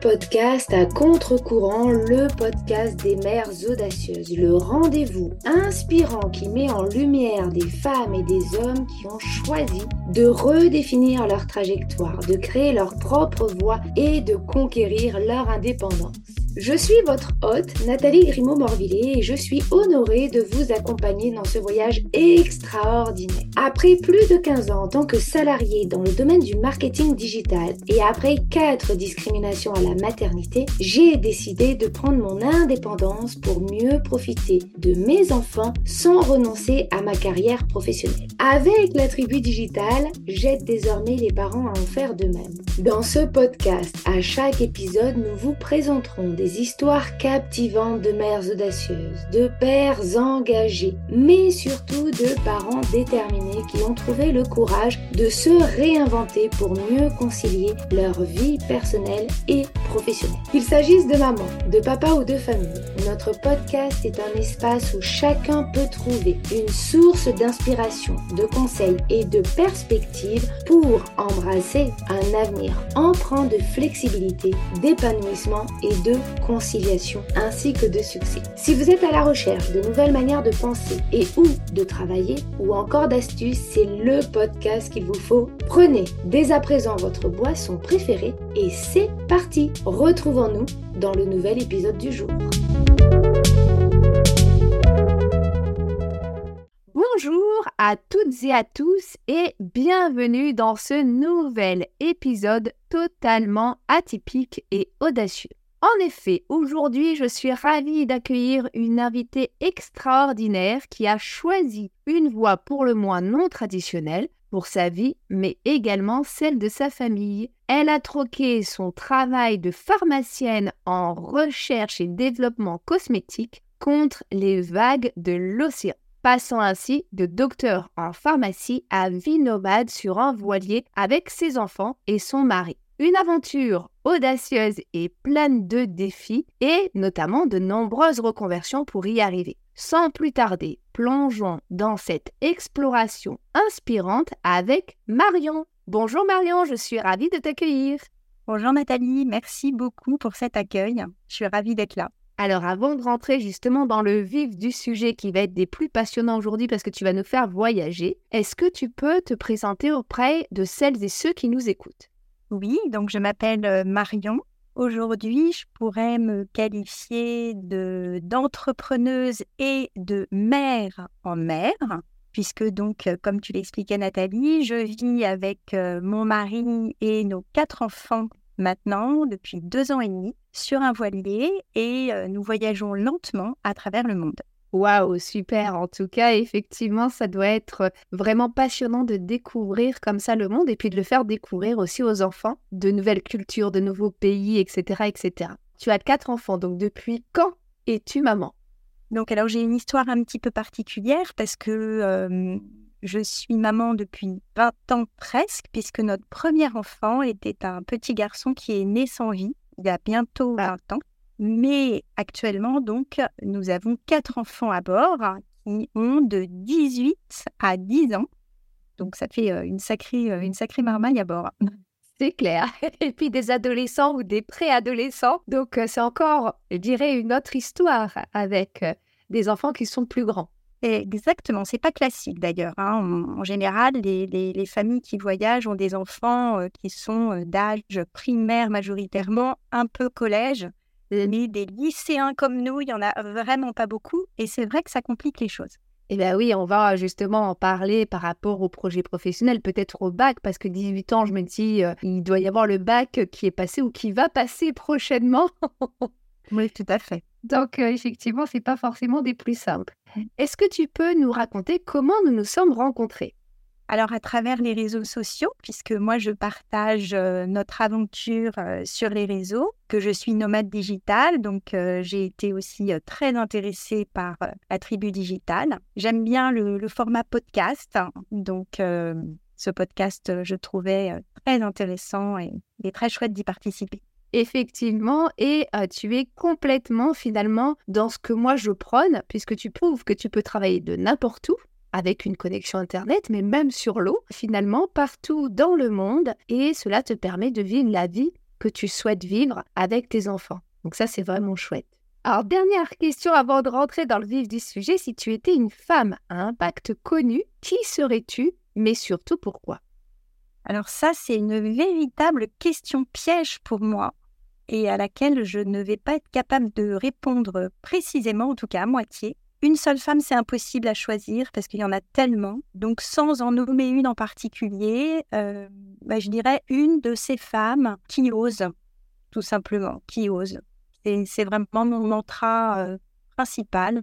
Podcast à contre-courant, le podcast des mères audacieuses, le rendez-vous inspirant qui met en lumière des femmes et des hommes qui ont choisi de redéfinir leur trajectoire, de créer leur propre voie et de conquérir leur indépendance. Je suis votre hôte, Nathalie Grimaud-Morvillet, et je suis honorée de vous accompagner dans ce voyage extraordinaire. Après plus de 15 ans en tant que salariée dans le domaine du marketing digital et après 4 discriminations à la maternité, j'ai décidé de prendre mon indépendance pour mieux profiter de mes enfants sans renoncer à ma carrière professionnelle. Avec la tribu digitale, j'aide désormais les parents à en faire de même. Dans ce podcast, à chaque épisode, nous vous présenterons des histoires captivantes de mères audacieuses, de pères engagés, mais surtout de parents déterminés qui ont trouvé le courage de se réinventer pour mieux concilier leur vie personnelle et professionnelle. Qu'il s'agisse de maman, de papa ou de famille, notre podcast est un espace où chacun peut trouver une source d'inspiration, de conseils et de perspectives pour embrasser un avenir empreint de flexibilité, d'épanouissement et de conciliation ainsi que de succès. Si vous êtes à la recherche de nouvelles manières de penser et ou de travailler ou encore d'astuces, c'est le podcast qu'il vous faut. Prenez dès à présent votre boisson préférée et c'est parti. Retrouvons-nous dans le nouvel épisode du jour. Bonjour à toutes et à tous et bienvenue dans ce nouvel épisode totalement atypique et audacieux. En effet, aujourd'hui, je suis ravie d'accueillir une invitée extraordinaire qui a choisi une voie pour le moins non traditionnelle pour sa vie, mais également celle de sa famille. Elle a troqué son travail de pharmacienne en recherche et développement cosmétique contre les vagues de l'océan passant ainsi de docteur en pharmacie à vie nomade sur un voilier avec ses enfants et son mari. Une aventure audacieuse et pleine de défis et notamment de nombreuses reconversions pour y arriver. Sans plus tarder, plongeons dans cette exploration inspirante avec Marion. Bonjour Marion, je suis ravie de t'accueillir. Bonjour Nathalie, merci beaucoup pour cet accueil. Je suis ravie d'être là. Alors avant de rentrer justement dans le vif du sujet qui va être des plus passionnants aujourd'hui parce que tu vas nous faire voyager, est-ce que tu peux te présenter auprès de celles et ceux qui nous écoutent? Oui, donc je m'appelle euh, Marion. Aujourd'hui, je pourrais me qualifier de d'entrepreneuse et de mère en mère, puisque donc, euh, comme tu l'expliquais Nathalie, je vis avec euh, mon mari et nos quatre enfants maintenant depuis deux ans et demi sur un voilier et nous voyageons lentement à travers le monde. Waouh, super. En tout cas, effectivement, ça doit être vraiment passionnant de découvrir comme ça le monde et puis de le faire découvrir aussi aux enfants de nouvelles cultures, de nouveaux pays, etc., etc. Tu as quatre enfants, donc depuis quand es-tu maman? Donc, alors j'ai une histoire un petit peu particulière parce que euh, je suis maman depuis 20 ans presque, puisque notre premier enfant était un petit garçon qui est né sans vie il y a bientôt 20 ans. Mais actuellement, donc, nous avons quatre enfants à bord qui ont de 18 à 10 ans. Donc, ça fait euh, une sacrée, euh, une sacrée marmaille à bord. C'est clair. Et puis des adolescents ou des préadolescents. Donc, euh, c'est encore, je dirais, une autre histoire avec des enfants qui sont plus grands. Exactement, c'est pas classique d'ailleurs. Hein. En, général, les, familles qui voyagent ont des enfants euh, qui sont d'âge primaire majoritairement, un peu collège, mais des lycéens comme nous, il y en a vraiment pas beaucoup, et c'est vrai que ça complique les choses. Eh bien oui, on va justement en parler par rapport au projet professionnel, peut-être au bac, parce que 18 ans, je me dis, euh, il doit y avoir le bac qui est passé ou qui va passer prochainement. oui, tout à fait. Donc, effectivement, effectivement, c'est pas forcément des plus simples. Est-ce que tu peux nous raconter comment nous nous sommes rencontrés? Alors à travers les réseaux sociaux, puisque moi je partage notre aventure sur les réseaux, que je suis nomade digitale, donc j'ai été aussi très intéressée par la tribu digitale. J'aime bien le, format podcast, donc ce podcast je trouvais très intéressant et très chouette d'y participer. Effectivement, et tu es complètement finalement dans ce que moi je prône, puisque tu prouves que tu peux travailler de n'importe où avec une connexion Internet, mais même sur l'eau, finalement, partout dans le monde, et cela te permet de vivre la vie que tu souhaites vivre avec tes enfants. Donc ça, c'est vraiment chouette. Alors, dernière question avant de rentrer dans le vif du sujet. Si tu étais une femme à impact connu, qui serais-tu, mais surtout pourquoi? Alors ça, c'est une véritable question piège pour moi et à laquelle je ne vais pas être capable de répondre précisément, en tout cas à moitié. Une seule femme, c'est impossible à choisir parce qu'il y en a tellement. Donc, sans en nommer une en particulier, euh, bah, je dirais une de ces femmes qui osent, tout simplement, qui osent. C'est vraiment mon mantra euh, principal,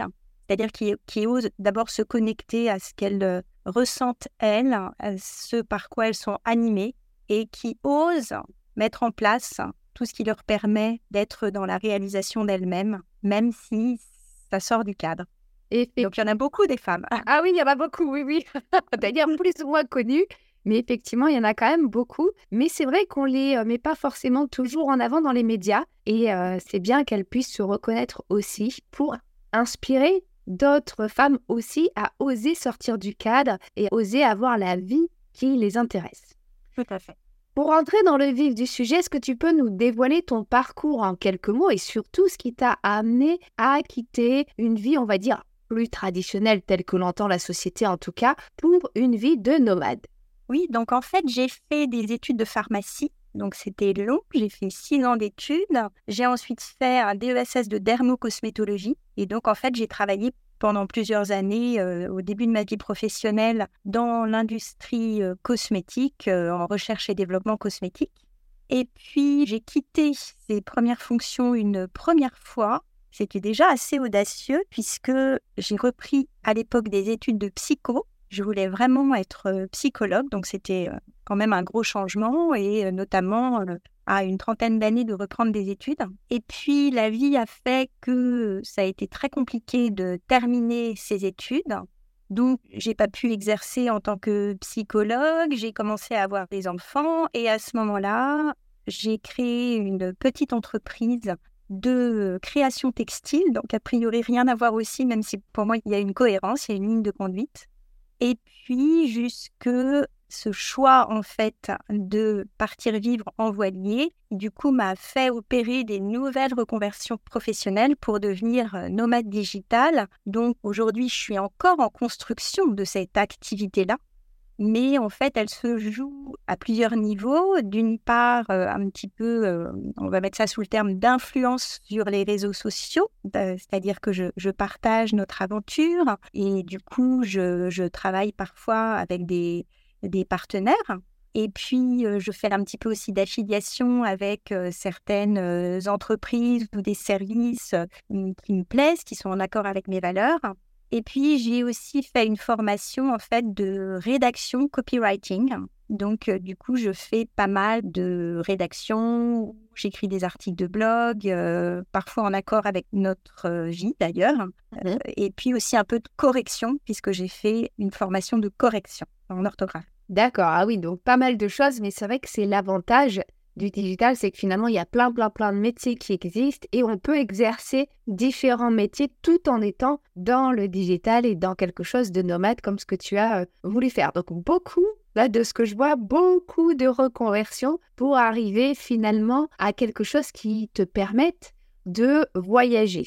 c'est-à-dire qui, qui ose d'abord se connecter à ce qu'elles euh, ressentent elles, à ce par quoi elles sont animées, et qui osent mettre en place tout ce qui leur permet d'être dans la réalisation d'elles-mêmes, même si ça sort du cadre. Et Donc il y en a beaucoup des femmes. Ah oui, il y en a beaucoup, oui, oui. D'ailleurs, plus ou moins connues. Mais effectivement, il y en a quand même beaucoup. Mais c'est vrai qu'on les euh, met pas forcément toujours en avant dans les médias. Et euh, c'est bien qu'elles puissent se reconnaître aussi pour inspirer d'autres femmes aussi à oser sortir du cadre et oser avoir la vie qui les intéresse. Tout à fait. Pour entrer dans le vif du sujet, est-ce que tu peux nous dévoiler ton parcours en quelques mots et surtout ce qui t'a amené à quitter une vie, on va dire, plus traditionnelle telle que l'entend la société en tout cas, pour une vie de nomade Oui, donc en fait, j'ai fait des études de pharmacie. Donc c'était long, j'ai fait six ans d'études. J'ai ensuite fait un DESS de dermocosmétologie. Et donc en fait, j'ai travaillé pendant plusieurs années, euh, au début de ma vie professionnelle, dans l'industrie euh, cosmétique, euh, en recherche et développement cosmétique. Et puis, j'ai quitté ces premières fonctions une première fois. C'était déjà assez audacieux puisque j'ai repris à l'époque des études de psycho. Je voulais vraiment être psychologue, donc c'était quand même un gros changement et notamment à une trentaine d'années de reprendre des études. Et puis la vie a fait que ça a été très compliqué de terminer ces études. Donc j'ai pas pu exercer en tant que psychologue, j'ai commencé à avoir des enfants et à ce moment-là, j'ai créé une petite entreprise de création textile, donc a priori rien à voir aussi, même si pour moi il y a une cohérence, il y a une ligne de conduite. Et puis jusque ce choix en fait de partir vivre en voilier, du coup m'a fait opérer des nouvelles reconversions professionnelles pour devenir euh, nomade digital. Donc aujourd'hui, je suis encore en construction de cette activité-là. Mais en fait, elle se joue à plusieurs niveaux. D'une part, euh, un petit peu, euh, on va mettre ça sous le terme d'influence sur les réseaux sociaux, c'est-à-dire que je, partage notre aventure et du coup, je travaille parfois avec des, des partenaires. Et puis, je fais un petit peu aussi d'affiliation avec certaines entreprises ou des services qui me plaisent, qui sont en accord avec mes valeurs. Et puis, j'ai aussi fait une formation en fait de rédaction copywriting. Donc, du coup, je fais pas mal de rédaction. J'écris des articles de blog, parfois en accord avec notre vie d'ailleurs. Mmh et puis aussi un peu de correction, puisque j'ai fait une formation de correction en orthographe. D'accord, ah oui, donc pas mal de choses, mais c'est vrai que c'est l'avantage du digital, c'est que finalement, il y a plein, plein, plein de métiers qui existent et on peut exercer différents métiers tout en étant dans le digital et dans quelque chose de nomade comme ce que tu as euh, voulu faire. Donc, beaucoup, là, de ce que je vois, beaucoup de reconversions pour arriver finalement à quelque chose qui te permette de voyager.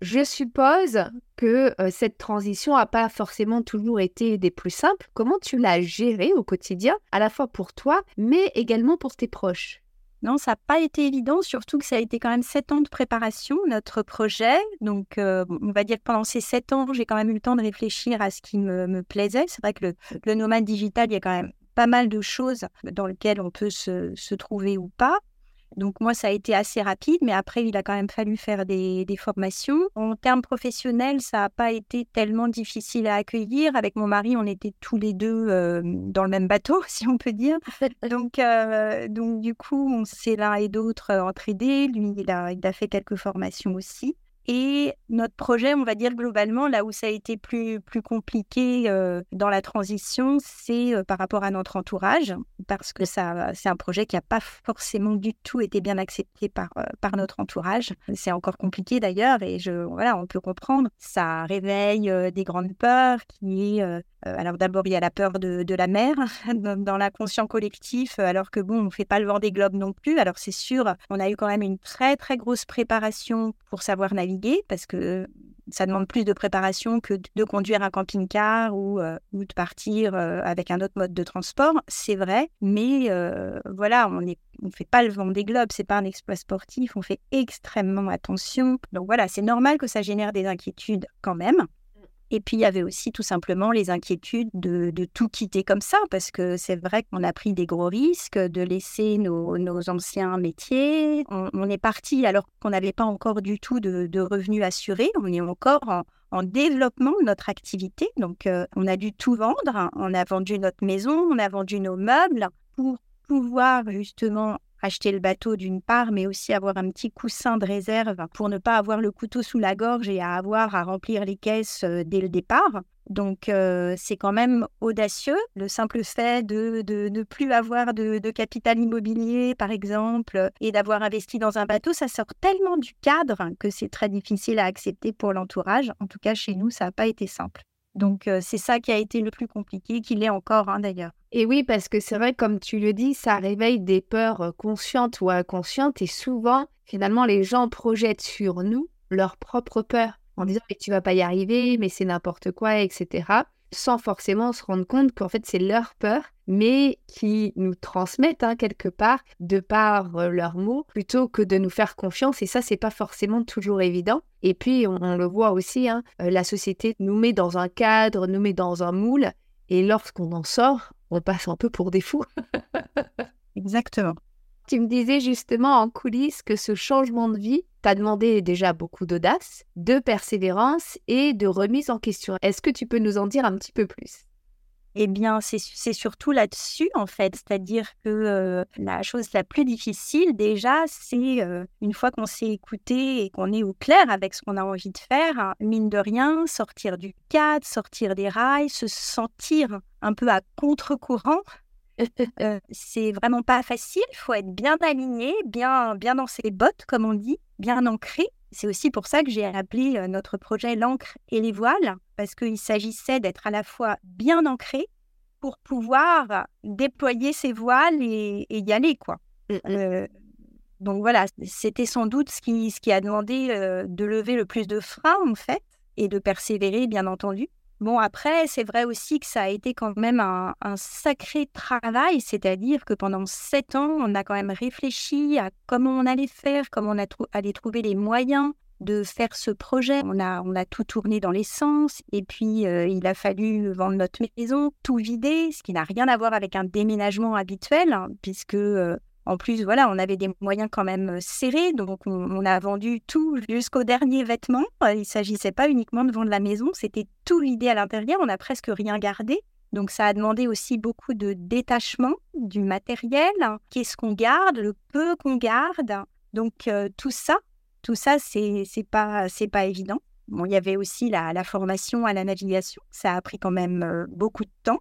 Je suppose que euh, cette transition n'a pas forcément toujours été des plus simples. Comment tu l'as gérée au quotidien, à la fois pour toi, mais également pour tes proches? Non, ça n'a pas été évident, surtout que ça a été quand même sept ans de préparation, notre projet. Donc, euh, on va dire que pendant ces sept ans, j'ai quand même eu le temps de réfléchir à ce qui me, plaisait. C'est vrai que le, le, nomade digital, il y a quand même pas mal de choses dans lesquelles on peut se trouver ou pas. Donc moi, ça a été assez rapide, mais après, il a quand même fallu faire des, formations. En termes professionnels, ça n'a pas été tellement difficile à accueillir. Avec mon mari, on était tous les deux euh, dans le même bateau, si on peut dire. Donc, euh, donc du coup, on s'est l'un et d'autre entraidés. Lui, il a, il a fait quelques formations aussi. Et notre projet, on va dire globalement, là où ça a été plus, plus compliqué euh, dans la transition, c'est euh, par rapport à notre entourage, parce que ça, c'est un projet qui n'a pas forcément du tout été bien accepté par, euh, par notre entourage. C'est encore compliqué d'ailleurs, et je, voilà, on peut comprendre. Ça réveille des grandes peurs, qui est alors d'abord, il y a la peur de, la mer dans, l'inconscient collectif, alors que bon, on ne fait pas le vent des globes non plus. Alors c'est sûr, on a eu quand même une très très grosse préparation pour savoir naviguer, parce que ça demande plus de préparation que de conduire un camping-car ou, ou de partir avec un autre mode de transport. C'est vrai, mais voilà, on ne on fait pas le vent des globes, c'est pas un exploit sportif, on fait extrêmement attention. Donc voilà, c'est normal que ça génère des inquiétudes quand même. Et puis, il y avait aussi tout simplement les inquiétudes de, tout quitter comme ça, parce que c'est vrai qu'on a pris des gros risques de laisser nos, anciens métiers. On, est parti alors qu'on n'avait pas encore du tout de, revenus assurés. On est encore en, développement de notre activité. Donc, euh, on a dû tout vendre. On a vendu notre maison, on a vendu nos meubles pour pouvoir justement acheter le bateau d'une part, mais aussi avoir un petit coussin de réserve pour ne pas avoir le couteau sous la gorge et à avoir à remplir les caisses euh, dès le départ. Donc euh, c'est quand même audacieux. Le simple fait de, ne plus avoir de, capital immobilier, par exemple, et d'avoir investi dans un bateau, ça sort tellement du cadre que c'est très difficile à accepter pour l'entourage. En tout cas, chez nous, ça n'a pas été simple. Donc c'est ça qui a été le plus compliqué, qu'il est encore hein, d'ailleurs. Et oui, parce que c'est vrai, comme tu le dis, ça réveille des peurs conscientes ou inconscientes et souvent, finalement, les gens projettent sur nous leurs propres peurs en disant mais tu vas pas y arriver, mais c'est n'importe quoi, etc sans forcément se rendre compte qu'en fait c'est leur peur, mais qui nous transmettent hein, quelque part de par euh, leurs mots, plutôt que de nous faire confiance. Et ça, c'est pas forcément toujours évident. Et puis, on, le voit aussi, hein, euh, la société nous met dans un cadre, nous met dans un moule, et lorsqu'on en sort, on passe un peu pour des fous. Exactement. Tu me disais justement en coulisses que ce changement de vie t'a demandé déjà beaucoup d'audace, de persévérance et de remise en question. Est-ce que tu peux nous en dire un petit peu plus? Eh bien, c'est surtout là-dessus, en fait. C'est-à-dire que euh, la chose la plus difficile, déjà, c'est euh, une fois qu'on s'est écouté et qu'on est au clair avec ce qu'on a envie de faire, hein, mine de rien, sortir du cadre, sortir des rails, se sentir un peu à contre-courant euh, c'est vraiment pas facile. Il faut être bien aligné, bien, bien dans ses bottes, comme on dit, bien ancré. C'est aussi pour ça que j'ai appelé notre projet L'encre et les voiles, parce qu'il s'agissait d'être à la fois bien ancré pour pouvoir déployer ses voiles et, y aller, quoi. Mmh, mmh. Euh, donc voilà, c'était sans doute ce qui, ce qui a demandé de lever le plus de freins, en fait, et de persévérer, bien entendu. Bon, après, c'est vrai aussi que ça a été quand même un, sacré travail, c'est-à-dire que pendant sept ans, on a quand même réfléchi à comment on allait faire, comment on allait trouver les moyens de faire ce projet. On a, on a tout tourné dans les sens et puis euh, il a fallu vendre notre maison, tout vider, ce qui n'a rien à voir avec un déménagement habituel, hein, puisque euh, en plus, voilà, on avait des moyens quand même serrés, donc on, a vendu tout jusqu'au dernier vêtement. Euh, il ne s'agissait pas uniquement de vendre la maison, c'était tout vidé à l'intérieur, on n'a presque rien gardé. Donc ça a demandé aussi beaucoup de détachement du matériel. Qu'est-ce qu'on garde, le peu qu'on garde. Donc tout ça, tout ça, c'est pas c'est pas évident. Bon, il y avait aussi la, formation à la navigation. Ça a pris quand même beaucoup de temps.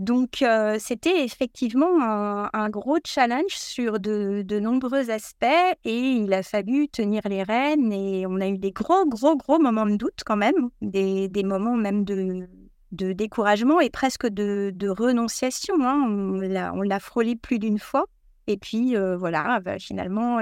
Donc, c'était effectivement un, gros challenge sur de, nombreux aspects et il a fallu tenir les rênes et on a eu des gros, gros, gros moments de doute quand même, des, moments même de, découragement et presque de, renonciation. Hein. On l'a frôlé plus d'une fois. Et puis euh, voilà, bah, finalement,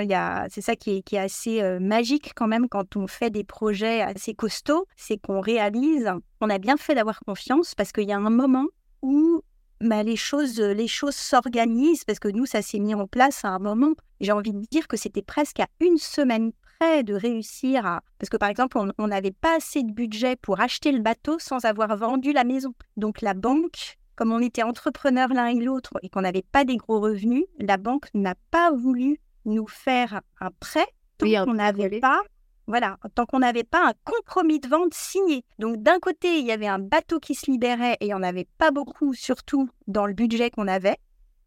c'est ça qui est, assez euh, magique quand même quand on fait des projets assez costauds, c'est qu'on réalise qu'on a bien fait d'avoir confiance parce qu'il y a un moment où bah, les choses, les choses s'organisent parce que nous, ça s'est mis en place à un moment. J'ai envie de dire que c'était presque à une semaine près de réussir à... Parce que par exemple, on n'avait pas assez de budget pour acheter le bateau sans avoir vendu la maison. Donc la banque, comme on était entrepreneurs l'un et l'autre et qu'on n'avait pas des gros revenus, la banque n'a pas voulu nous faire un prêt tant qu'on n'avait pas voilà, tant qu'on n'avait pas un compromis de vente signé. Donc d'un côté, il y avait un bateau qui se libérait et il n'y en avait pas beaucoup, surtout dans le budget qu'on avait.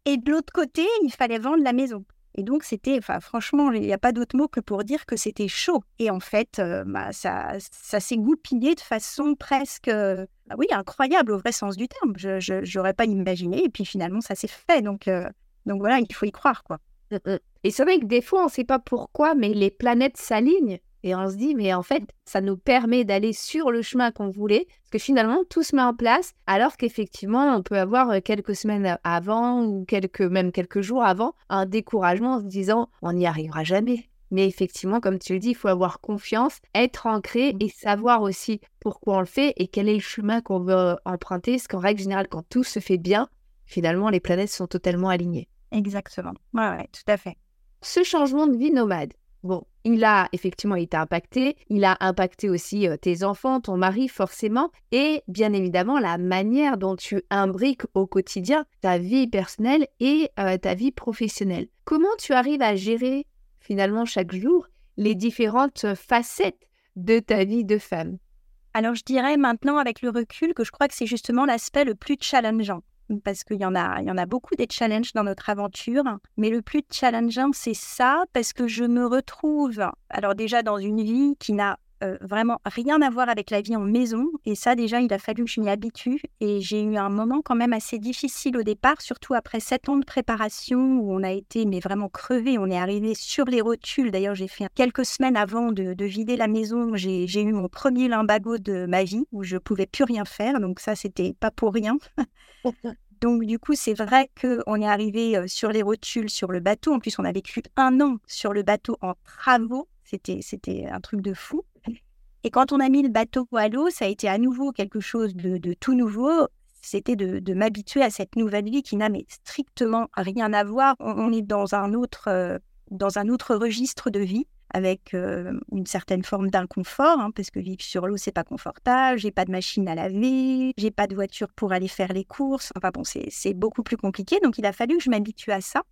Et de l'autre côté, il fallait vendre la maison. Et donc c'était, enfin franchement, il n'y a pas d'autre mot que pour dire que c'était chaud. Et en fait, euh, bah, ça, s'est goupillé de façon presque, bah oui, incroyable au vrai sens du terme. Je n'aurais pas imaginé. Et puis finalement, ça s'est fait. Donc, euh, voilà, il faut y croire. Mmh, mmh. Et c'est vrai que des fois, on ne sait pas pourquoi, mais les planètes s'alignent Et on se dit, mais en fait, ça nous permet d'aller sur le chemin qu'on voulait, parce que finalement, tout se met en place, alors qu'effectivement, on peut avoir euh, quelques semaines avant ou quelques, même quelques jours avant un découragement en se disant, on n'y arrivera jamais. Mais effectivement, comme tu le dis, il faut avoir confiance, être ancré et savoir aussi pourquoi on le fait et quel est le chemin qu'on veut emprunter. Parce qu'en règle générale, quand tout se fait bien, finalement, les planètes sont totalement alignées. Exactement. Ouais, ouais, tout à fait. Ce changement de vie nomade, bon, il a effectivement été impacté. Il a impacté aussi euh, tes enfants, ton mari, forcément. Et bien évidemment, la manière dont tu imbriques au quotidien ta vie personnelle et euh, ta vie professionnelle. Comment tu arrives à gérer finalement chaque jour les différentes facettes de ta vie de femme? Alors je dirais maintenant avec le recul que je crois que c'est justement l'aspect le plus challengeant parce qu'il y en a, y en a beaucoup des challenges dans notre aventure, mais le plus challengeant c'est ça parce que je me retrouve alors déjà dans une vie qui n'a euh, vraiment rien à voir avec la vie en maison. Et ça, déjà, il a fallu que je m'y habitue. Et j'ai eu un moment quand même assez difficile au départ, surtout après sept ans de préparation où on a été mais vraiment crevé. On est arrivé sur les rotules. D'ailleurs, j'ai fait quelques semaines avant de, vider la maison. J'ai eu mon premier limbago de ma vie où je pouvais plus rien faire. Donc ça, c'était pas pour rien. Donc, du coup, c'est vrai qu'on est arrivé euh, sur les rotules, sur le bateau. En plus, on a vécu un an sur le bateau en travaux. C'était, c'était un truc de fou. Et quand on a mis le bateau à l'eau, ça a été à nouveau quelque chose de, tout nouveau. C'était de, m'habituer à cette nouvelle vie qui n'a strictement rien à voir. On, est dans un autre, euh, dans un autre registre de vie avec euh, une certaine forme d'inconfort, hein, parce que vivre sur l'eau, c'est pas confortable. J'ai pas de machine à laver, j'ai pas de voiture pour aller faire les courses. Enfin bon, c'est beaucoup plus compliqué. Donc il a fallu que je m'habitue à ça.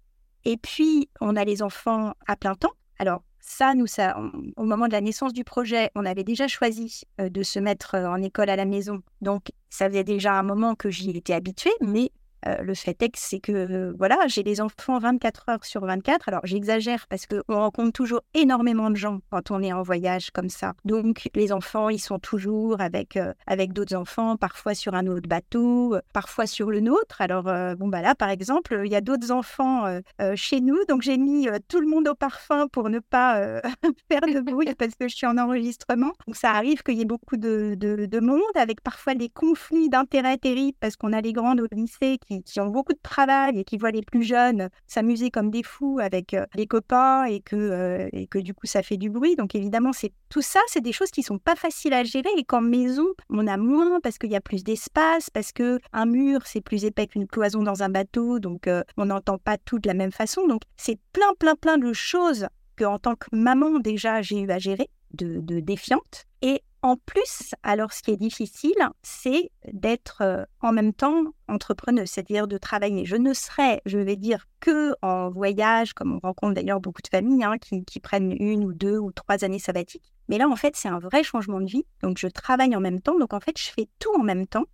Et puis, on a les enfants à plein temps. Alors, ça, nous, ça, au moment de la naissance du projet, on avait déjà choisi euh, de se mettre euh, en école à la maison. Donc, ça faisait déjà un moment que j'y étais habituée, mais le fait est que voilà, j'ai des enfants 24 heures sur 24. Alors j'exagère parce qu'on rencontre toujours énormément de gens quand on est en voyage comme ça. Donc les enfants, ils sont toujours avec, avec d'autres enfants, parfois sur un autre bateau, parfois sur le nôtre. Alors bon bah là par exemple, il y a d'autres enfants chez nous, donc j'ai mis tout le monde au parfum pour ne pas faire de bruit parce que je suis en enregistrement. Donc ça arrive qu'il y ait beaucoup de, de, de monde avec parfois des conflits d'intérêts terribles parce qu'on a les grandes au lycée qui qui, ont beaucoup de travail et qui voient les plus jeunes s'amuser comme des fous avec euh, les copains et que, euh, et que du coup ça fait du bruit. Donc évidemment, c'est tout ça, c'est des choses qui sont pas faciles à gérer et qu'en maison, on a moins parce qu'il y a plus d'espace, parce que un mur c'est plus épais qu'une cloison dans un bateau, donc euh, on n'entend pas tout de la même façon. Donc c'est plein, plein, plein de choses que en tant que maman déjà j'ai eu à gérer, de, de défiante. Et en plus, alors ce qui est difficile, c'est d'être euh, en même temps entrepreneuse, c'est-à-dire de travailler. Je ne serai, je vais dire, que en voyage, comme on rencontre d'ailleurs beaucoup de familles hein, qui, qui, prennent une ou deux ou trois années sabbatiques. Mais là, en fait, c'est un vrai changement de vie. Donc, je travaille en même temps. Donc, en fait, je fais tout en même temps.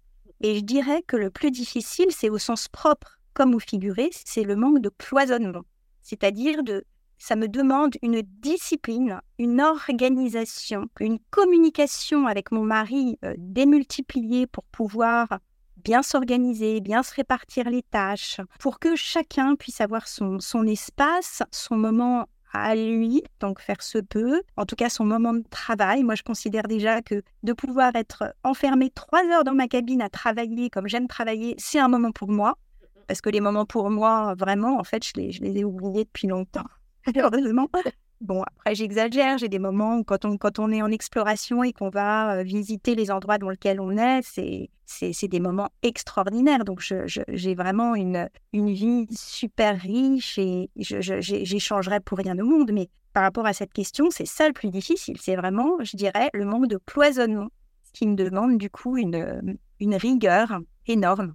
Et je dirais que le plus difficile, c'est au sens propre comme au figuré, c'est le manque de cloisonnement. C'est-à-dire de ça me demande une discipline, une organisation, une communication avec mon mari euh, démultipliée pour pouvoir bien s'organiser, bien se répartir les tâches, pour que chacun puisse avoir son, son espace, son moment à lui, donc faire ce peu, en tout cas son moment de travail. Moi, je considère déjà que de pouvoir être enfermé trois heures dans ma cabine à travailler comme j'aime travailler, c'est un moment pour moi. Parce que les moments pour moi, vraiment, en fait, je les, je les ai oubliés depuis longtemps. heureusement. Bon, après, j'exagère. J'ai des moments où, quand on, est en exploration et qu'on va euh, visiter les endroits dans lesquels on est, c'est, des moments extraordinaires. Donc, j'ai vraiment une, vie super riche et j'échangerai pour rien au monde. Mais par rapport à cette question, c'est ça le plus difficile. C'est vraiment, je dirais, le manque de cloisonnement, qui me demande du coup une rigueur énorme.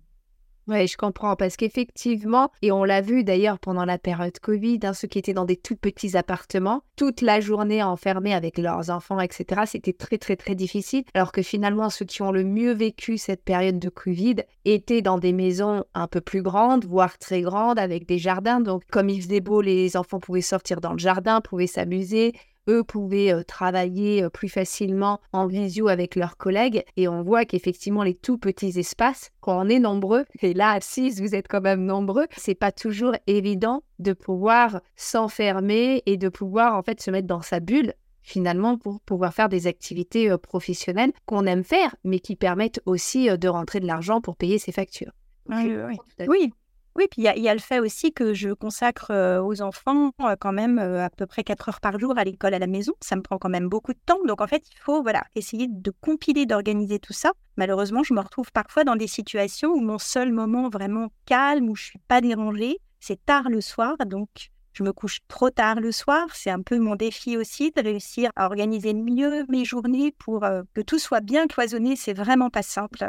Oui, je comprends, parce qu'effectivement, et on l'a vu d'ailleurs pendant la période Covid, hein, ceux qui étaient dans des tout petits appartements, toute la journée enfermés avec leurs enfants, etc., c'était très très très difficile, alors que finalement, ceux qui ont le mieux vécu cette période de Covid étaient dans des maisons un peu plus grandes, voire très grandes, avec des jardins, donc comme il faisait beau, les enfants pouvaient sortir dans le jardin, pouvaient s'amuser, eux pouvaient euh, travailler euh, plus facilement en visio avec leurs collègues. Et on voit qu'effectivement, les tout petits espaces, quand on est nombreux, et là, si vous êtes quand même nombreux, c'est pas toujours évident de pouvoir s'enfermer et de pouvoir en fait se mettre dans sa bulle finalement pour pouvoir faire des activités professionnelles qu'on aime faire, mais qui permettent aussi de rentrer de l'argent pour payer ses factures. oui, oui. Oui, puis il y, a le fait aussi que je consacre aux enfants quand même à peu près 4 heures par jour à l'école à la maison. Ça me prend quand même beaucoup de temps. Donc en fait, il faut voilà, essayer de compiler, d'organiser tout ça. Malheureusement, je me retrouve parfois dans des situations où mon seul moment vraiment calme, où je suis pas dérangée, c'est tard le soir. Donc je me couche trop tard le soir. C'est un peu mon défi aussi de réussir à organiser mieux mes journées pour que tout soit bien cloisonné. C'est vraiment pas simple.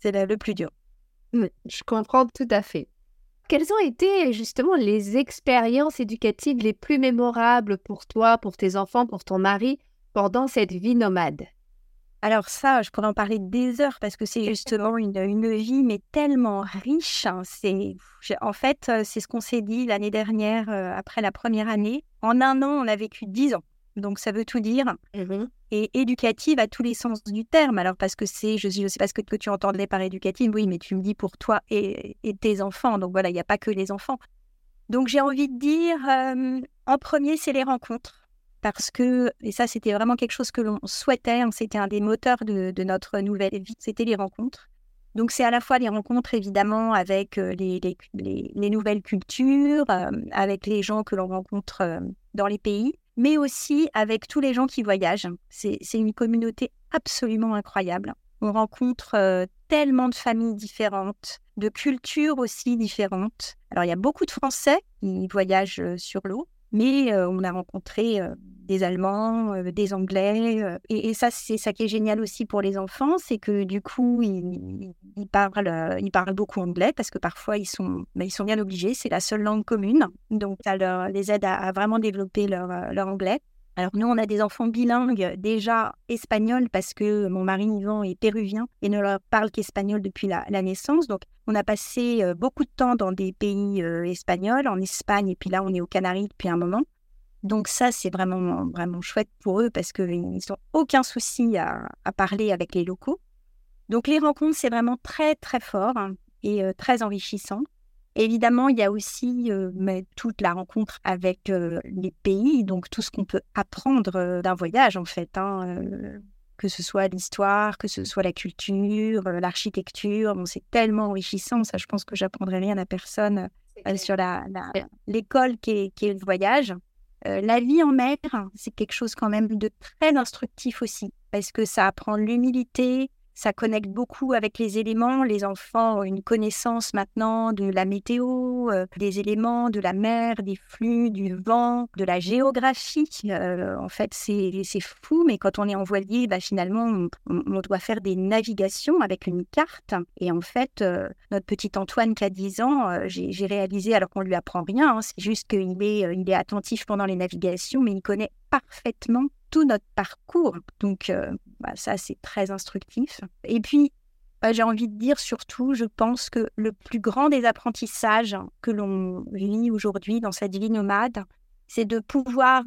C'est le plus dur. Je comprends tout à fait. Quelles ont été justement les expériences éducatives les plus mémorables pour toi, pour tes enfants, pour ton mari pendant cette vie nomade? Alors ça, je pourrais en parler des heures parce que c'est justement une, une, vie mais tellement riche. Hein. C'est en fait euh, c'est ce qu'on s'est dit l'année dernière euh, après la première année. En un an, on a vécu dix ans. Donc ça veut tout dire. Mmh et éducative à tous les sens du terme. Alors parce que c'est, je ne sais pas ce que, tu entendais par éducative, oui, mais tu me dis pour toi et, tes enfants. Donc voilà, il n'y a pas que les enfants. Donc j'ai envie de dire, euh, en premier, c'est les rencontres. Parce que, et ça c'était vraiment quelque chose que l'on souhaitait, hein, c'était un des moteurs de, notre nouvelle vie, c'était les rencontres. Donc c'est à la fois les rencontres évidemment avec euh, les, les, nouvelles cultures, euh, avec les gens que l'on rencontre dans les pays, mais aussi avec tous les gens qui voyagent. C'est une communauté absolument incroyable. On rencontre euh, tellement de familles différentes, de cultures aussi différentes. Alors il y a beaucoup de Français qui voyagent euh, sur l'eau, mais euh, on a rencontré des Allemands, des Anglais. Et, ça, c'est ça qui est génial aussi pour les enfants, c'est que du coup, ils, parlent, ils parlent beaucoup anglais parce que parfois, ils sont, bah, ils sont bien obligés. C'est la seule langue commune. Donc, ça leur, les aide à, vraiment développer leur, leur anglais. Alors nous, on a des enfants bilingues déjà espagnols parce que mon mari Yvan est péruvien et ne leur parle qu'espagnol depuis la, naissance. Donc on a passé beaucoup de temps dans des pays espagnols, en Espagne et puis là on est aux Canaries depuis un moment. Donc ça, c'est vraiment, vraiment chouette pour eux parce qu'ils n'ont aucun souci à, parler avec les locaux. Donc les rencontres, c'est vraiment très, très fort hein, et euh, très enrichissant. Évidemment, il y a aussi euh, mais, toute la rencontre avec euh, les pays, donc tout ce qu'on peut apprendre d'un voyage en fait, hein, que ce soit l'histoire, que ce soit la culture, l'architecture. Bon, c'est tellement enrichissant, ça je pense que j'apprendrai rien à personne sur l'école qui est le voyage. Euh, la vie en mer, c'est quelque chose quand même de très instructif aussi, parce que ça apprend l'humilité, ça connecte beaucoup avec les éléments. Les enfants ont une connaissance maintenant de la météo, euh, des éléments de la mer, des flux, du vent, de la géographie. Euh, en fait, c'est fou, mais quand on est en voilier, bah, finalement, on, doit faire des navigations avec une carte. Et en fait, euh, notre petit Antoine qui a 10 ans, j'ai réalisé, alors qu'on lui apprend rien, hein, c'est juste qu'il est, il est attentif pendant les navigations, mais il connaît parfaitement tout notre parcours. Donc, euh, bah, ça, c'est très instructif. Et puis, bah, j'ai envie de dire surtout, je pense que le plus grand des apprentissages que l'on vit aujourd'hui dans cette vie nomade, c'est de pouvoir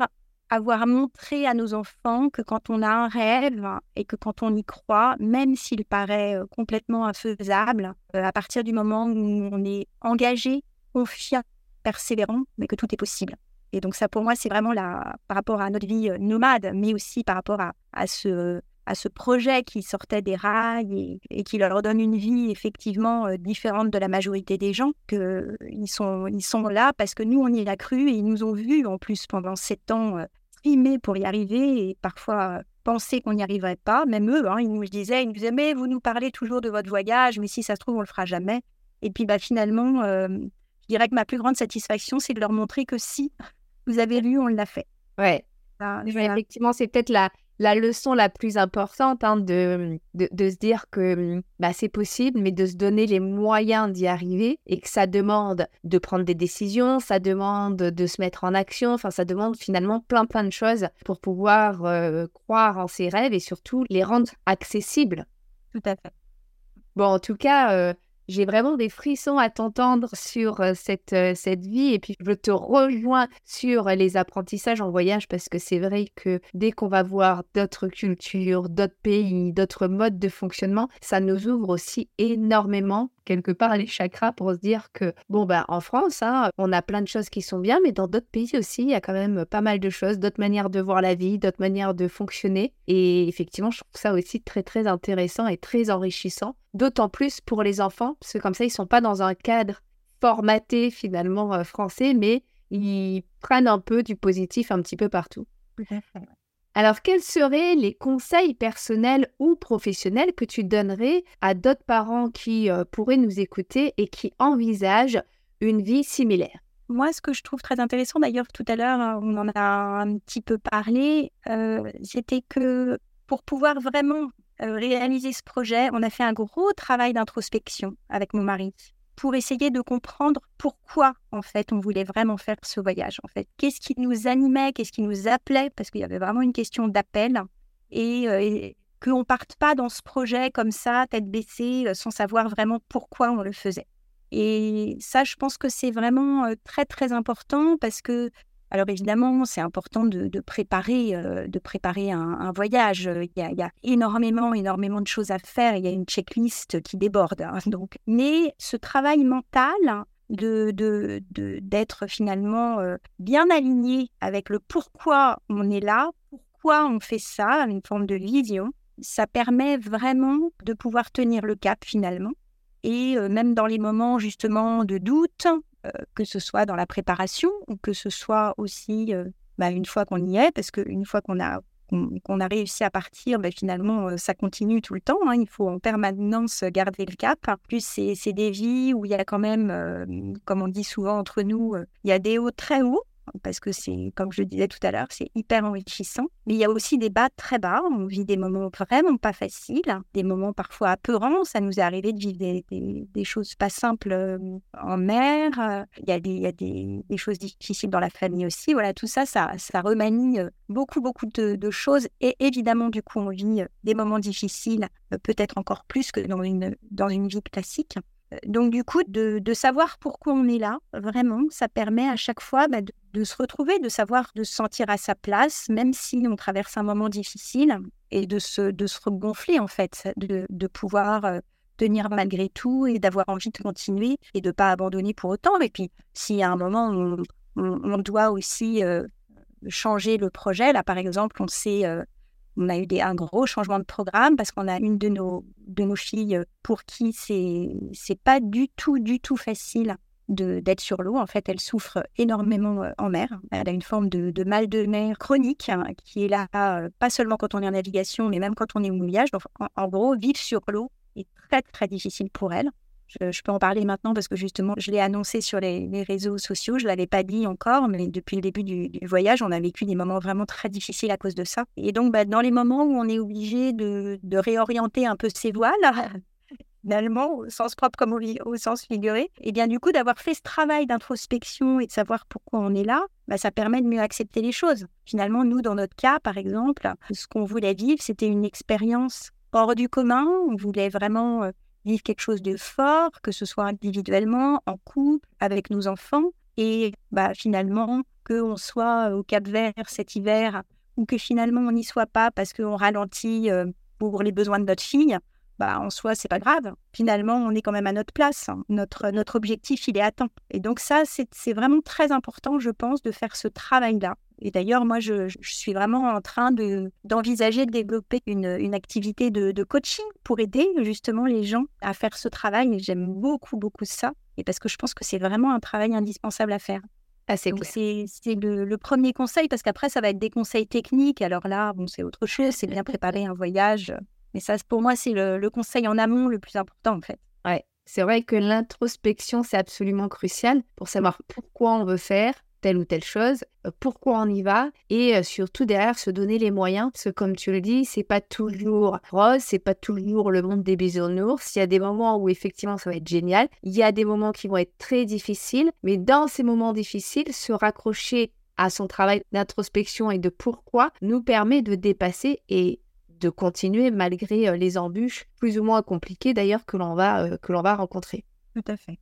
avoir montré à nos enfants que quand on a un rêve et que quand on y croit, même s'il paraît euh, complètement infaisable, euh, à partir du moment où on est engagé, confiant, persévérant, mais que tout est possible. Et donc ça, pour moi, c'est vraiment la, par rapport à notre vie euh, nomade, mais aussi par rapport à, à, ce, à ce projet qui sortait des rails et, qui leur donne une vie effectivement euh, différente de la majorité des gens, qu'ils sont, ils sont là parce que nous, on y a cru et ils nous ont vus en plus pendant sept ans euh, trimer pour y arriver et parfois penser qu'on n'y arriverait pas. Même eux, hein, ils nous disaient, ils nous disaient, mais vous nous parlez toujours de votre voyage, mais si ça se trouve, on le fera jamais. Et puis bah, finalement, je dirais que ma plus grande satisfaction, c'est de leur montrer que si, vous avez lu, on l'a fait. Ouais. effectivement, c'est peut-être la, la leçon la plus importante hein, de, de, se dire que bah, c'est possible, mais de se donner les moyens d'y arriver et que ça demande de prendre des décisions, ça demande de se mettre en action, enfin ça demande finalement plein plein de choses pour pouvoir euh, croire en ses rêves et surtout les rendre accessibles. Tout à fait. Bon, en tout cas, euh, j'ai vraiment des frissons à t'entendre sur cette, cette vie et puis je te rejoins sur les apprentissages en voyage parce que c'est vrai que dès qu'on va voir d'autres cultures, d'autres pays, d'autres modes de fonctionnement, ça nous ouvre aussi énormément quelque part les chakras pour se dire que, bon, bah, en France, hein, on a plein de choses qui sont bien, mais dans d'autres pays aussi, il y a quand même pas mal de choses, d'autres manières de voir la vie, d'autres manières de fonctionner. Et effectivement, je trouve ça aussi très, très intéressant et très enrichissant, d'autant plus pour les enfants, parce que comme ça, ils sont pas dans un cadre formaté finalement euh, français, mais ils prennent un peu du positif un petit peu partout. Alors, quels seraient les conseils personnels ou professionnels que tu donnerais à d'autres parents qui euh, pourraient nous écouter et qui envisagent une vie similaire? Moi, ce que je trouve très intéressant, d'ailleurs, tout à l'heure, hein, on en a un petit peu parlé, euh, c'était que pour pouvoir vraiment réaliser ce projet, on a fait un gros travail d'introspection avec mon mari pour essayer de comprendre pourquoi en fait on voulait vraiment faire ce voyage en fait. Qu'est-ce qui nous animait, qu'est-ce qui nous appelait parce qu'il y avait vraiment une question d'appel et, euh, qu'on ne parte pas dans ce projet comme ça tête baissée euh, sans savoir vraiment pourquoi on le faisait. Et ça, je pense que c'est vraiment euh, très très important parce que alors évidemment, c'est important de, préparer, euh, de préparer un, voyage. Il y, a, énormément, énormément de choses à faire. Il y a une checklist qui déborde. Hein, donc, mais ce travail mental de d'être finalement euh, bien aligné avec le pourquoi on est là, pourquoi on fait ça, une forme de vision, ça permet vraiment de pouvoir tenir le cap finalement. Et euh, même dans les moments justement de doute, que ce soit dans la préparation ou que ce soit aussi bah, une fois qu'on y est, parce qu'une fois qu'on a qu'on a réussi à partir, bah, finalement, ça continue tout le temps. Hein. Il faut en permanence garder le cap. plus, c'est des vies où il y a quand même, comme on dit souvent entre nous, il y a des hauts très hauts parce que c'est, comme je le disais tout à l'heure, c'est hyper enrichissant. Mais il y a aussi des bas très bas. On vit des moments vraiment pas faciles, des moments parfois apeurants. Ça nous est arrivé de vivre des, choses pas simples euh, en mer. Il y a, des, il y a des, choses difficiles dans la famille aussi. Voilà, tout ça, ça, remanie euh, beaucoup, beaucoup de, de choses. Et évidemment, du coup, on vit euh, des moments difficiles, peut-être encore plus que dans une, dans une vie classique. Donc du coup, de, savoir pourquoi on est là, vraiment, ça permet à chaque fois bah, de, se retrouver, de savoir, de se sentir à sa place, même si on traverse un moment difficile, et de se, de se regonfler en fait, de, pouvoir euh, tenir malgré tout et d'avoir envie de continuer et de ne pas abandonner pour autant. Et puis, y a un moment où on, doit aussi euh, changer le projet, là par exemple, on sait... Euh, on a eu des, un gros changement de programme parce qu'on a une de nos, de nos filles euh, pour qui c'est c'est pas du tout, du tout facile d'être sur l'eau. En fait, elle souffre énormément euh, en mer. Elle a une forme de, de mal de mer chronique hein, qui est là, euh, pas seulement quand on est en navigation, mais même quand on est au mouillage. Donc, en gros, vivre sur l'eau est très, très difficile pour elle. Je, peux en parler maintenant parce que justement, je l'ai annoncé sur les, réseaux sociaux. Je ne l'avais pas dit encore, mais depuis le début du, voyage, on a vécu des moments vraiment très difficiles à cause de ça. Et donc, bah, dans les moments où on est obligé de, réorienter un peu ses voiles, finalement, au sens propre comme au, sens figuré, et bien du coup, d'avoir fait ce travail d'introspection et de savoir pourquoi on est là, bah, ça permet de mieux accepter les choses. Finalement, nous, dans notre cas, par exemple, ce qu'on voulait vivre, c'était une expérience hors du commun. On voulait vraiment euh, vivre quelque chose de fort, que ce soit individuellement, en couple, avec nos enfants. Et bah, finalement, qu'on soit au Cap Vert cet hiver ou que finalement on n'y soit pas parce qu'on ralentit euh, pour les besoins de notre fille, bah, en soi, c'est pas grave. Finalement, on est quand même à notre place. Notre, notre objectif, il est atteint. Et donc ça, c'est vraiment très important, je pense, de faire ce travail-là et d'ailleurs, moi, je, suis vraiment en train d'envisager de, développer une, une activité de, de, coaching pour aider justement les gens à faire ce travail. Et j'aime beaucoup, beaucoup ça. Et parce que je pense que c'est vraiment un travail indispensable à faire. Ah, c'est le, le, premier conseil, parce qu'après, ça va être des conseils techniques. Alors là, bon, c'est autre chose, c'est bien préparer un voyage. Mais ça, pour moi, c'est le, le, conseil en amont le plus important, en fait. Ouais, c'est vrai que l'introspection, c'est absolument crucial pour savoir pourquoi on veut faire, telle ou telle chose, euh, pourquoi on y va et euh, surtout derrière se donner les moyens parce que comme tu le dis, c'est pas toujours rose, c'est pas toujours le monde des bisounours. Il y a des moments où effectivement ça va être génial, il y a des moments qui vont être très difficiles, mais dans ces moments difficiles, se raccrocher à son travail d'introspection et de pourquoi nous permet de dépasser et de continuer malgré euh, les embûches plus ou moins compliquées d'ailleurs que l'on va que l'on va rencontrer. Tout à fait.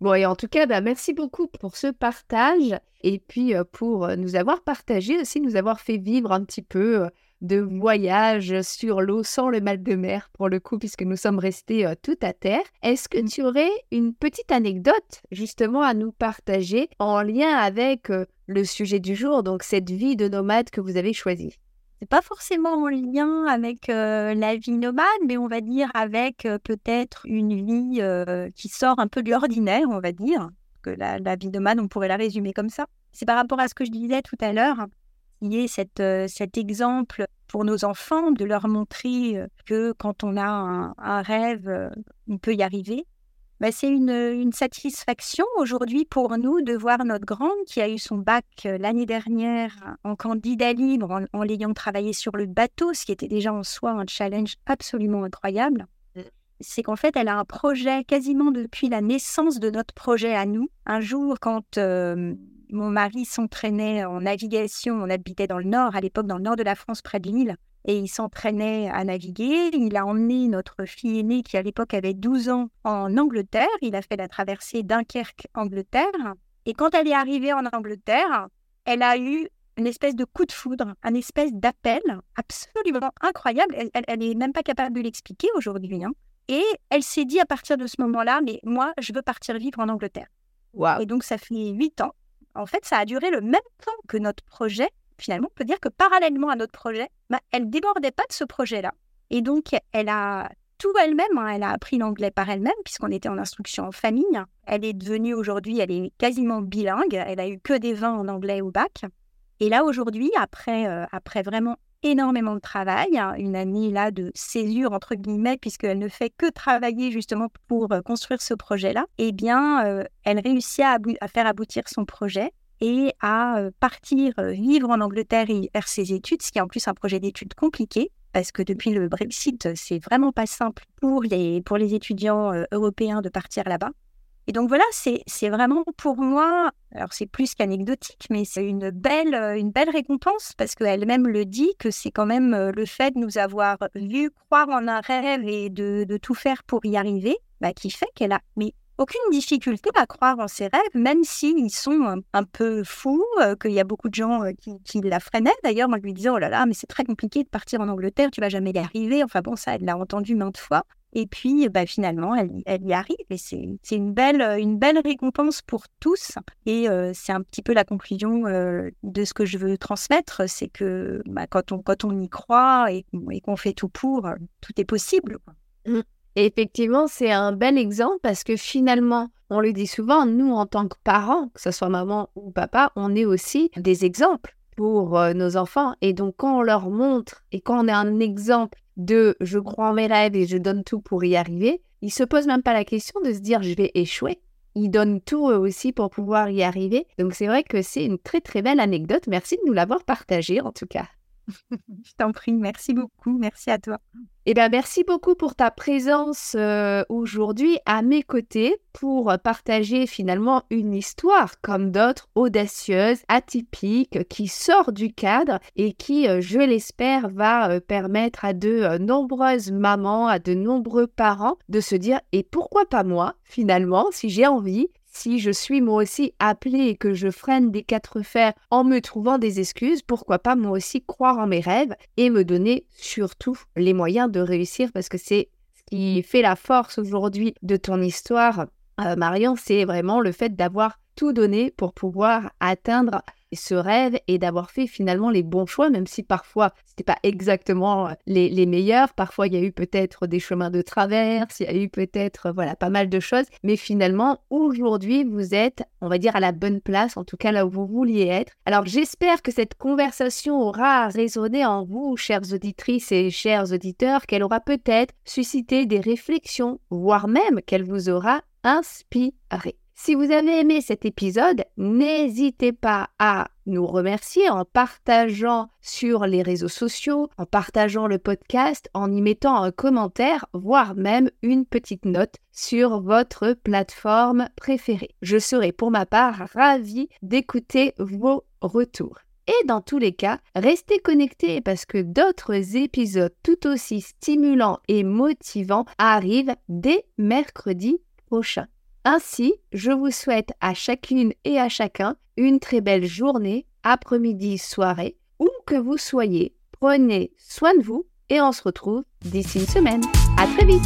Bon, et en tout cas, bah, merci beaucoup pour ce partage et puis euh, pour euh, nous avoir partagé aussi, nous avoir fait vivre un petit peu de voyage sur l'eau sans le mal de mer, pour le coup, puisque nous sommes restés euh, tout à terre. Est-ce que tu aurais une petite anecdote justement à nous partager en lien avec euh, le sujet du jour, donc cette vie de nomade que vous avez choisie? C'est pas forcément en lien avec la vie nomade, mais on va dire avec peut-être une vie qui sort un peu de l'ordinaire, on va dire. Que la, vie nomade, on pourrait la résumer comme ça. C'est par rapport à ce que je disais tout à l'heure, qui est cette, cet exemple pour nos enfants, de leur montrer que quand on a un, rêve, on peut y arriver. Bah, c'est une, une, satisfaction aujourd'hui pour nous de voir notre grande qui a eu son bac l'année dernière en candidat libre en, en l'ayant travaillé sur le bateau, ce qui était déjà en soi un challenge absolument incroyable. Mmh. C'est qu'en fait, elle a un projet quasiment depuis la naissance de notre projet à nous. Un jour, quand mon mari s'entraînait en navigation. On habitait dans le nord, à l'époque, dans le nord de la France, près de Lille. Et il s'entraînait à naviguer. Il a emmené notre fille aînée, qui à l'époque avait 12 ans, en Angleterre. Il a fait la traversée Dunkerque-Angleterre. Et quand elle est arrivée en Angleterre, elle a eu une espèce de coup de foudre, un espèce d'appel absolument incroyable. Elle n'est même pas capable de l'expliquer aujourd'hui. Hein. Et elle s'est dit à partir de ce moment-là, mais moi, je veux partir vivre en Angleterre. Et donc, ça fait huit ans en fait, ça a duré le même temps que notre projet. Finalement, on peut dire que parallèlement à notre projet, bah, elle débordait pas de ce projet-là. Et donc, elle a tout elle-même, hein. elle a appris l'anglais par elle-même, puisqu'on était en instruction en famille. Elle est devenue aujourd'hui, elle est quasiment bilingue. Elle a eu que des 20 en anglais au bac. Et là, aujourd'hui, après, euh, après vraiment énormément de travail, hein, une année là de césure entre guillemets, puisqu'elle ne fait que travailler justement pour euh, construire ce projet-là, eh bien, euh, elle réussit à, faire aboutir son projet et à euh, partir vivre en Angleterre et faire ses études, ce qui est en plus un projet d'études compliqué, parce que depuis le Brexit, c'est vraiment pas simple pour les, pour les étudiants européens de partir là-bas. Et donc voilà, c'est vraiment pour moi, alors c'est plus qu'anecdotique, mais c'est une belle, euh, une belle récompense parce qu'elle-même le dit que c'est quand même euh, le fait de nous avoir vu croire en un rêve et de, de tout faire pour y arriver bah, qui fait qu'elle a mais aucune difficulté à croire en ses rêves, même s'ils sont un, peu fous, qu'il y a beaucoup de gens qui, la freinaient d'ailleurs en lui disant Oh là là, mais c'est très compliqué de partir en Angleterre, tu vas jamais y arriver. Enfin bon, ça, elle l'a entendu maintes fois. Et puis, bah, finalement, elle, y arrive. Et c'est une belle, une belle récompense pour tous. Et c'est un petit peu la conclusion de ce que je veux transmettre. C'est que bah, quand, on, quand on y croit et, qu'on fait tout pour, tout est possible. Effectivement, c'est un bel exemple parce que finalement, on le dit souvent, nous, en tant que parents, que ce soit maman ou papa, on est aussi des exemples pour nos enfants. Et donc, quand on leur montre et quand on est un exemple de je crois en mes rêves et je donne tout pour y arriver, ils se posent même pas la question de se dire je vais échouer. Ils donnent tout eux aussi pour pouvoir y arriver. Donc c'est vrai que c'est une très très belle anecdote. Merci de nous l'avoir partagée en tout cas. Je t'en prie, merci beaucoup, merci à toi. Eh bien, merci beaucoup pour ta présence euh, aujourd'hui à mes côtés pour partager finalement une histoire comme d'autres audacieuse, atypique, qui sort du cadre et qui, euh, je l'espère, va euh, permettre à de nombreuses mamans, à de nombreux parents de se dire et pourquoi pas moi finalement si j'ai envie si je suis moi aussi appelée et que je freine des quatre fers en me trouvant des excuses, pourquoi pas moi aussi croire en mes rêves et me donner surtout les moyens de réussir? Parce que c'est ce qui fait la force aujourd'hui de ton histoire, euh, Marion, c'est vraiment le fait d'avoir tout donné pour pouvoir atteindre ce rêve et d'avoir fait finalement les bons choix, même si parfois c'était pas exactement euh, les, meilleurs. Parfois il y a eu peut-être des chemins de traverse, il y a eu peut-être euh, voilà pas mal de choses, mais finalement aujourd'hui vous êtes, on va dire, à la bonne place, en tout cas là où vous vouliez être. Alors j'espère que cette conversation aura résonné en vous, chères auditrices et chers auditeurs, qu'elle aura peut-être suscité des réflexions, voire même qu'elle vous aura inspiré. Si vous avez aimé cet épisode, n'hésitez pas à nous remercier en partageant sur les réseaux sociaux, en partageant le podcast, en y mettant un commentaire, voire même une petite note sur votre plateforme préférée. Je serai pour ma part ravie d'écouter vos retours. Et dans tous les cas, restez connectés parce que d'autres épisodes tout aussi stimulants et motivants arrivent dès mercredi prochain. Ainsi, je vous souhaite à chacune et à chacun une très belle journée, après-midi, soirée, où que vous soyez. Prenez soin de vous et on se retrouve d'ici une semaine. À très vite